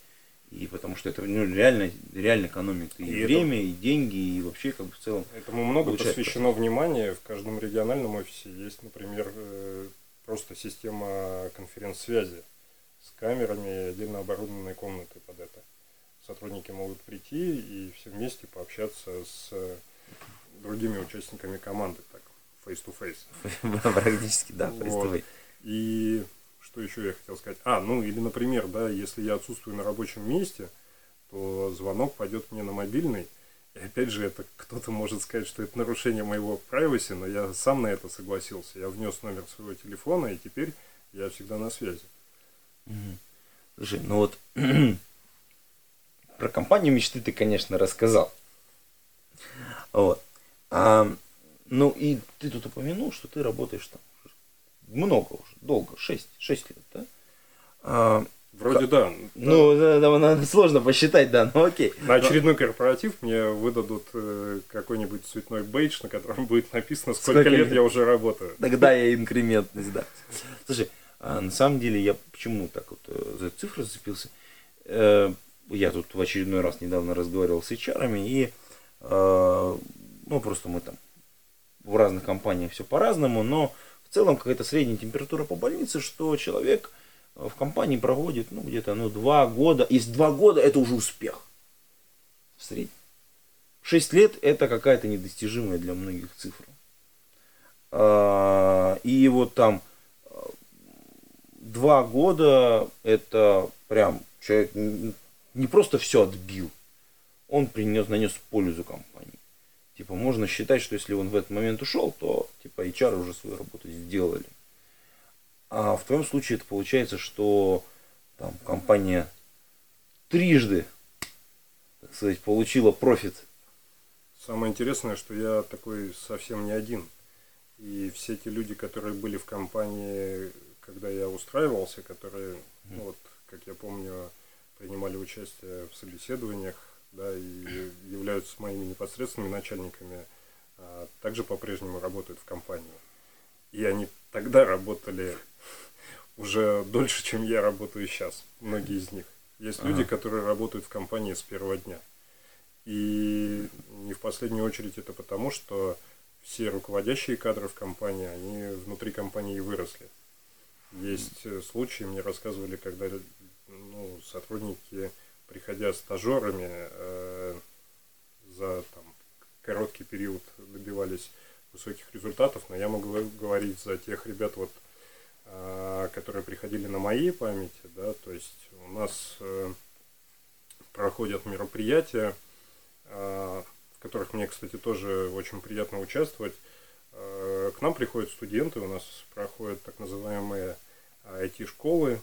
И потому что это ну, реально, реально экономит и, И это- время, и деньги, и вообще как бы в целом. Этому много посвящено внимания. В каждом региональном офисе есть, например, э, просто система конференц-связи с камерами и отдельно оборудованной комнатой под это. Сотрудники могут прийти и все вместе пообщаться с э, другими участниками команды, так, face-to-face. Практически, да, Вот. представляй. И что еще я хотел сказать? А, ну или, например, да, если я отсутствую на рабочем месте, то звонок пойдет мне на мобильный. И опять же, это кто-то может сказать, что это нарушение моего privacy, но я сам на это согласился. Я внес номер своего телефона, и теперь я всегда на связи. Слушай, ну вот про компанию мечты ты, конечно, рассказал. Вот. А, ну и ты тут упомянул, что ты работаешь там много уже, долго, 6, 6 лет, да? А, Вроде да. ну, да, да, надо сложно посчитать, да, ну окей. На очередной корпоратив мне выдадут э, какой-нибудь цветной бейдж, на котором будет написано, сколько, Сколько лет я уже работаю. Тогда я инкрементность, да. Слушай, а на самом деле я почему так вот э, за эту цифру зацепился? Э, Я тут в очередной раз недавно разговаривал с HR, и э, ну просто мы там в разных компаниях все по-разному, но в целом какая-то средняя температура по больнице, что человек э, в компании проводит ну где-то ну два года, если два года это уже успех в среднем. Шесть лет это какая-то недостижимая для многих цифра. А, И вот там э, два года это прям человек не просто все отбил, он принес, нанес пользу компании. Типа можно считать, что если он в этот момент ушел, то типа HR уже свою работу сделали. А в твоем случае это получается, что там компания трижды, так сказать, получила профит. Самое интересное, что я такой совсем не один. И все те люди, которые были в компании, когда я устраивался, которые, ну вот, как я помню, принимали участие в собеседованиях, да, и являются моими непосредственными начальниками, а, также по-прежнему работают в компании. И они тогда работали уже дольше, чем я работаю сейчас, многие из них. Есть люди, Ага. которые работают в компании с первого дня. И не в последнюю очередь это потому, что все руководящие кадры в компании, они внутри компании и выросли. Есть э, случаи, мне рассказывали, когда ну, сотрудники, приходя стажерами, э, за там, короткий период добивались высоких результатов, но я могу говорить за тех ребят, вот, а, которые приходили на моей памяти, да, то есть у нас э, проходят мероприятия, а, в которых мне, кстати, тоже очень приятно участвовать. Э, К нам приходят студенты, у нас проходят так называемые IT-школы,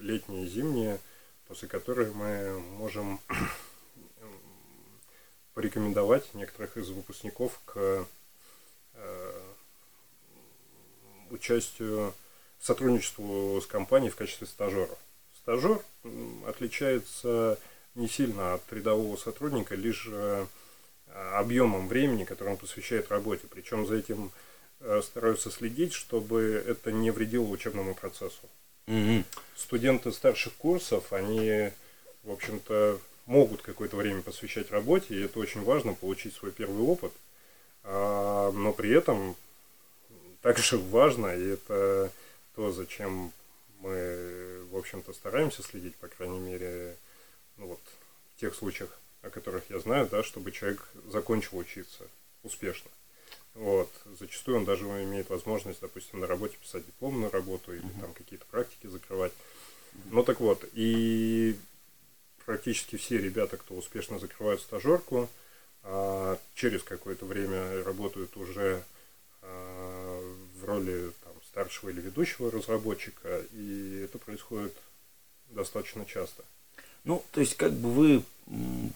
летние и зимние, после которых мы можем порекомендовать некоторых из выпускников к э, участию, сотрудничеству с компанией в качестве стажеров. Стажер отличается не сильно от рядового сотрудника, лишь э, объемом времени, который он посвящает работе. Причем за этим э, стараются следить, чтобы это не вредило учебному процессу Мгм. студенты старших курсов, они, в общем-то, могут какое-то время посвящать работе, и это очень важно, получить свой первый опыт. А, но при этом также важно, и это то, зачем мы, в общем-то, стараемся следить, по крайней мере, ну вот, в тех случаях, о которых я знаю, да, чтобы человек закончил учиться успешно. Вот. Зачастую он даже имеет возможность, допустим, на работе писать дипломную работу или там какие-то практики закрывать. Ну так вот, и практически все ребята, кто успешно закрывают стажерку, а, через какое-то время работают уже роли там, старшего или ведущего разработчика, и это происходит достаточно часто. Ну, то есть, как бы вы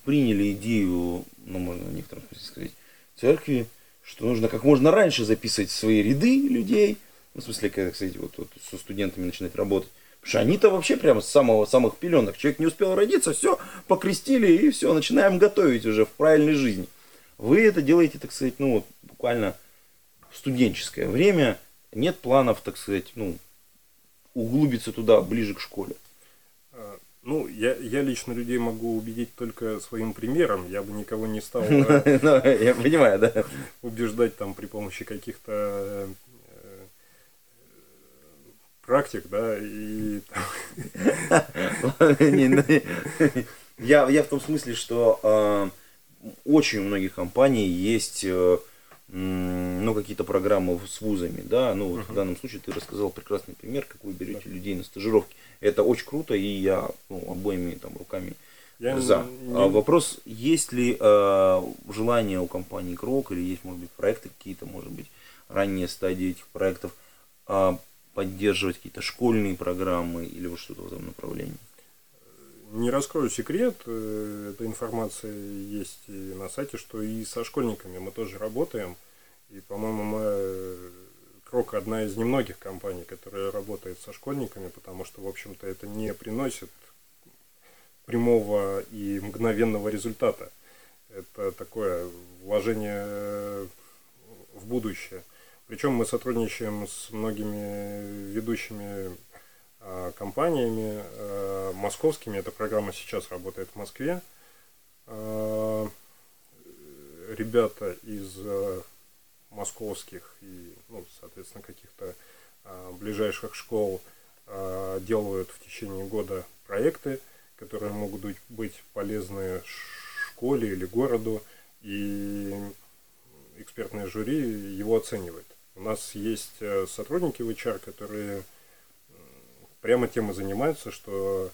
приняли идею, ну, можно в некотором смысле сказать, церкви, что нужно как можно раньше записывать свои ряды людей, ну, в смысле, когда, кстати, вот, вот со студентами начинать работать. Потому что они-то вообще прямо с самого самых пеленок. Человек не успел родиться, все, покрестили и все, начинаем готовить уже в правильной жизни. Вы это делаете, так сказать, ну, вот, буквально в студенческое время. Нет планов, так сказать, ну, углубиться туда, ближе к школе. А, Ну, я, я лично людей могу убедить только своим примером. Я бы никого не стал э, Ну, Я понимаю, да. убеждать там при помощи каких-то э, практик, да, и ну, Я, в том смысле, что э, очень у многих компаний есть ну, какие-то программы с вузами, да, ну вот в данном случае ты рассказал прекрасный пример, как вы берете людей на стажировки. Это очень круто, и я ну, обоими там руками Я за. не- А вопрос, есть ли э, желание у компании Крок, или есть, может быть, проекты какие-то, может быть, ранние стадии этих проектов, а, поддерживать какие-то школьные программы или вот что-то в этом направлении? Не раскрою секрет, э, эта информация есть и на сайте, что и со школьниками мы тоже работаем. И, по-моему, мы э, Крок одна из немногих компаний, которая работает со школьниками, потому что, в общем-то, это не приносит прямого и мгновенного результата. Это такое вложение э, в будущее. Причем мы сотрудничаем с многими ведущими компаниями а, московскими. Эта программа сейчас работает в Москве. А, ребята из московских и, ну, соответственно, каких-то ближайших школ делают в течение года проекты, которые могут быть полезны школе или городу, и экспертное жюри его оценивает. У нас есть э, сотрудники в HR, которые прямо тем и занимаются, что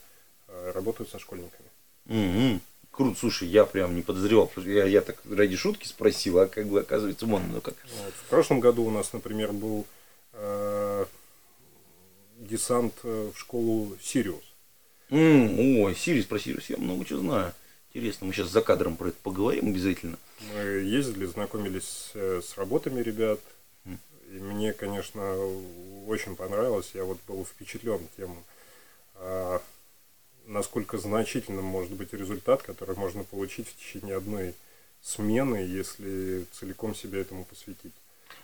э, работают со школьниками. Угу. Круто, слушай, я прям не подозревал, я, я так ради шутки спросил, а как бы оказывается, вон ну как. Вот. В прошлом году у нас, например, был э, десант э, в школу Сириус. Mm, ой, Сириус про Сириус, я много чего знаю. Интересно, мы сейчас за кадром про это поговорим обязательно. Мы ездили, знакомились э, с работами ребят. И мне, конечно, очень понравилось. Я вот был впечатлен тем, а, насколько значительным может быть результат, который можно получить в течение одной смены, если целиком себя этому посвятить.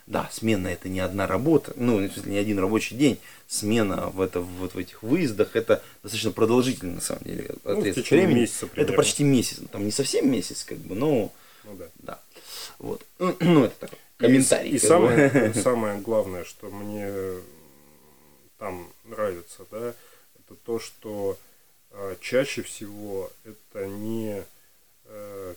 Да, смена это не одна работа, ну, не один рабочий день. Смена в, это, вот в этих выездах это достаточно продолжительно, на самом деле. Ну, в течение времени. месяца примерно. Это почти месяц. Ну, там не совсем месяц, как бы, но... Ну да. да. Вот. Ну, это такой комментарий. И, и самое, самое главное, что мне там нравится, да, это то, что э, чаще всего это не э,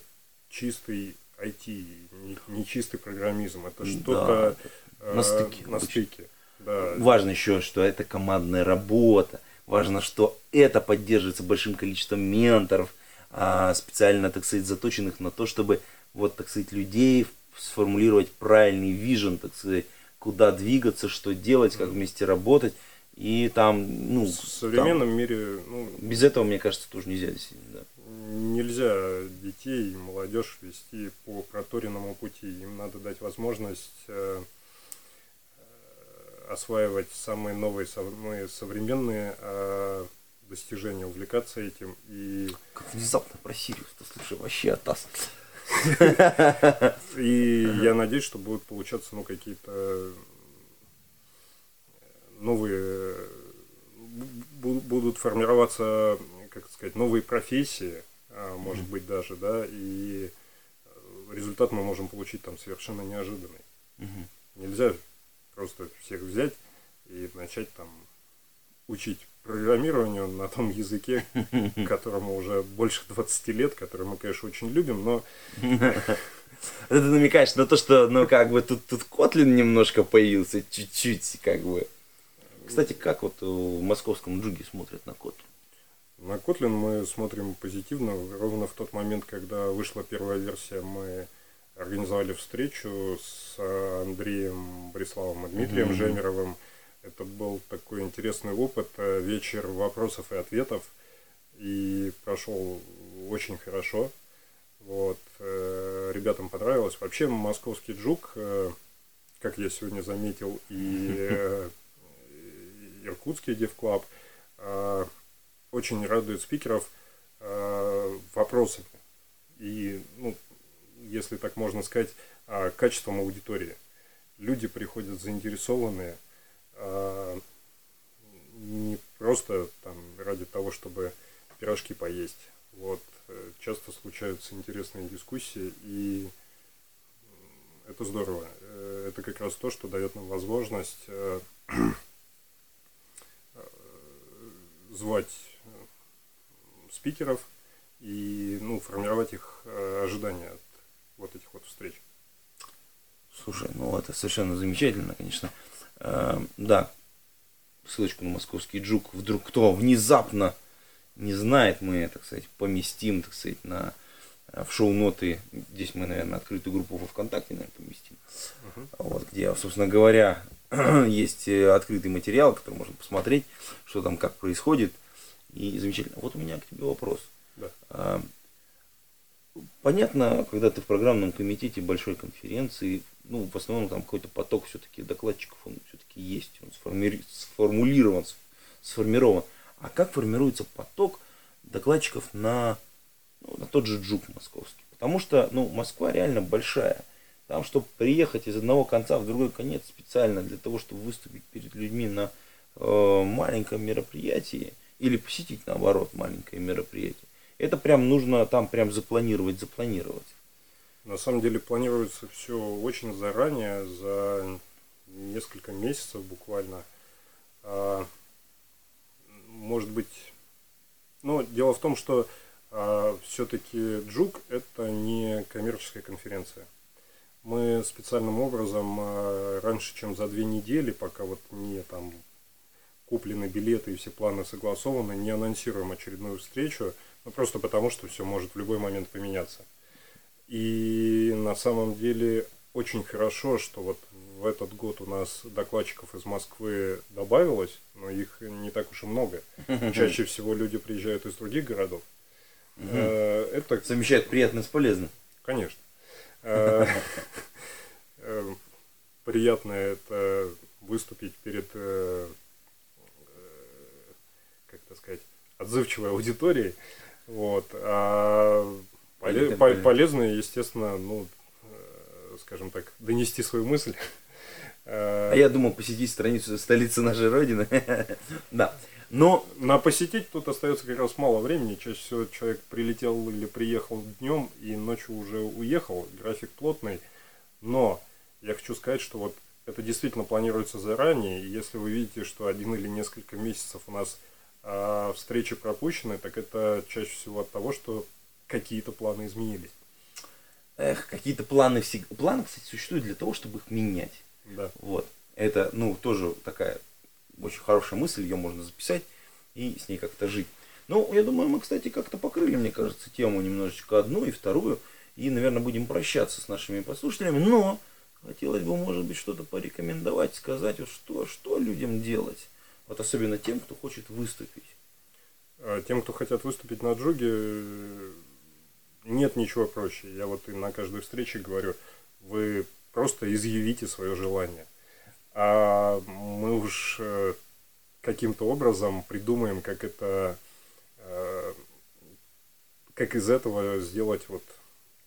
чистый IT, не, не чистый программизм, это что-то да, на стыке. На стыке. Да. Важно еще, что это командная работа. Важно, что это поддерживается большим количеством менторов, а, специально, так сказать, заточенных на то, чтобы вот, так сказать, людей сформулировать правильный вижен, так сказать, куда двигаться, что делать, как вместе работать. И там, ну... В современном там, мире... Ну, без этого, мне кажется, тоже нельзя действительно. Да. Нельзя детей и молодежь вести по проторенному пути. Им надо дать возможность э, э осваивать самые новые, самые современные э, достижения, увлекаться этим. И... Как внезапно про Сириус, слушай, вообще атас. И я надеюсь, что будут получаться ну, какие-то новые будут формироваться, как сказать, новые профессии, а, может быть даже, да, и результат мы можем получить там совершенно неожиданный. Нельзя просто всех взять и начать там учить программированию на том языке, которому уже больше 20 лет, который мы, конечно, очень любим, но... Ты намекаешь на то, что, ну, как бы, тут, тут Котлин немножко появился, чуть-чуть, как бы. Кстати, как вот в московском джуге смотрят на Котлин? На Kotlin мы смотрим позитивно. Ровно в тот момент, когда вышла первая версия, мы организовали встречу с Андреем Бреславом и Дмитрием mm-hmm. Жемеровым. Это был такой интересный опыт, э, вечер вопросов и ответов, и прошел очень хорошо. Вот, э, ребятам понравилось. Вообще, московский JUG, э, как я сегодня заметил, и Иркутский DevClub, очень радует спикеров вопросами. И, ну, если так можно сказать, качеством аудитории. Люди приходят заинтересованные – не просто там ради того, чтобы пирожки поесть. Вот э, часто случаются интересные дискуссии, и это здорово. Э, это как раз то, что дает нам возможность э, звать спикеров и ну, формировать их ожидания от вот этих вот встреч. Слушай, ну это совершенно замечательно, конечно. Э, да, ссылочку на московский джук. Вдруг кто внезапно не знает, мы, так сказать, поместим, так сказать, на, э, в шоу-ноты. Здесь мы, наверное, открытую группу во ВКонтакте, наверное, поместим. Uh-huh. Вот, где, собственно говоря, есть э, открытый материал, который можно посмотреть, что там как происходит. И замечательно. Вот у меня к тебе вопрос. Да. А, Понятно, когда ты в программном комитете большой конференции, ну, в основном там какой-то поток все-таки докладчиков, он все-таки есть, он сформи- сформулирован, сформирован. А как формируется поток докладчиков на, ну, на тот же джук московский? Потому что, ну, Москва реально большая. Там, чтобы приехать из одного конца в другой конец специально для того, чтобы выступить перед людьми на э, маленьком мероприятии или посетить, наоборот, маленькое мероприятие, это прям нужно там прям запланировать, запланировать. На самом деле планируется все очень заранее, за несколько месяцев буквально. А, может быть, ну, дело в том, что все-таки Джук это не коммерческая конференция. Мы специальным образом а, раньше, чем за две недели, пока вот не там куплены билеты и все планы согласованы, не анонсируем очередную встречу, ну, просто потому, что все может в любой момент поменяться. И на самом деле очень хорошо, что вот в этот год у нас докладчиков из Москвы добавилось, но их не так уж и много. Чаще всего люди приезжают из других городов. Э, Это, Совмещает приятное с полезным. конечно. Э, э, Приятно это выступить перед, э, как это сказать, отзывчивой аудиторией. Вот. А полезно, естественно, ну, скажем так, донести свою мысль. Э, А я думал посетить страницу столицы нашей Родины. Да. Но На посетить тут остается как раз мало времени. Чаще всего человек прилетел или приехал днем и ночью уже уехал. График плотный. Но я хочу сказать, что вот это действительно планируется заранее. И если вы видите, что один или несколько месяцев у нас а, встречи пропущены, так это чаще всего от того, что какие-то планы изменились. эх, какие-то планы всегда. Планы, кстати, существуют для того, чтобы их менять. Да. Вот. Это, ну, тоже такая очень хорошая мысль, ее можно записать и с ней как-то жить. Ну, я думаю, мы, кстати, как-то покрыли, мне кажется, тему немножечко одну и вторую. И, наверное, будем прощаться с нашими послушателями. Но хотелось бы, может быть, что-то порекомендовать, сказать, вот что, что людям делать. Вот особенно тем, кто хочет выступить. А Тем, кто хотят выступить на джуге, нет ничего проще. Я вот и на каждой встрече говорю, вы просто изъявите свое желание. А мы уж э, каким-то образом придумаем, как это, э, как из этого сделать вот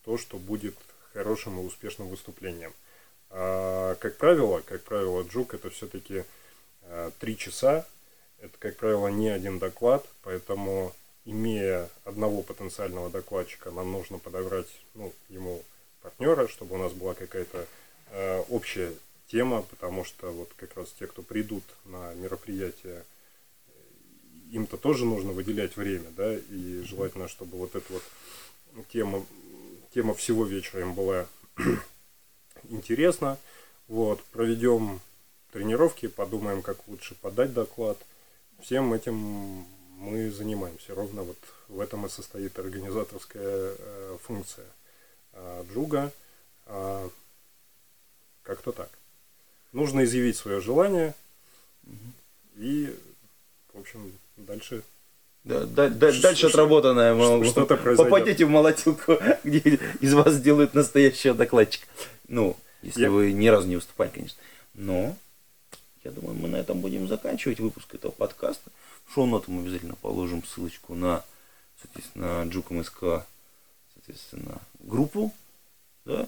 то, что будет хорошим и успешным выступлением. А, как правило, как правило, джук это все-таки три часа, это, как правило, не один доклад, поэтому, имея одного потенциального докладчика, нам нужно подобрать ну, ему партнера, чтобы у нас была какая-то э, общая тема, потому что вот как раз те, кто придут на мероприятие, им-то тоже нужно выделять время, да, и желательно, чтобы вот эта вот тема, тема всего вечера им была интересна. Вот, проведем тренировки, подумаем, как лучше подать доклад. Всем этим мы занимаемся. Ровно вот в этом и состоит организаторская э, функция Джуга. А, как-то так. Нужно изъявить свое желание и, в общем, дальше Да, да- да- дальше отработанное. что-то произойдет. Попадете в молотилку, где из вас сделают настоящего докладчика. Ну, если Я- вы ни разу не выступали, конечно. Но, я думаю, мы на этом будем заканчивать выпуск этого подкаста. В шоу-ноты мы обязательно положим ссылочку на, соответственно, Джуком.СК, соответственно, группу. Да?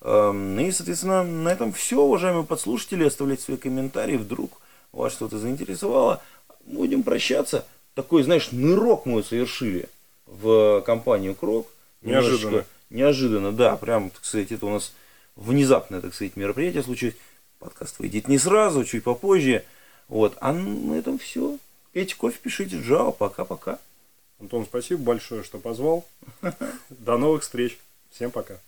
Эм, И, соответственно, на этом все, уважаемые подслушатели. Оставляйте свои комментарии, вдруг вас что-то заинтересовало. Будем прощаться. Такой, знаешь, нырок мы совершили в компанию Крок. Неожиданно. Немножечко Неожиданно, да. Прям, так сказать, это у нас внезапное, так сказать, мероприятие случилось. Подкаст выйдет не сразу, чуть попозже. Вот. А на этом все. Пейте кофе, пишите Java. Пока-пока. Антон, спасибо большое, что позвал. До новых встреч. Всем пока.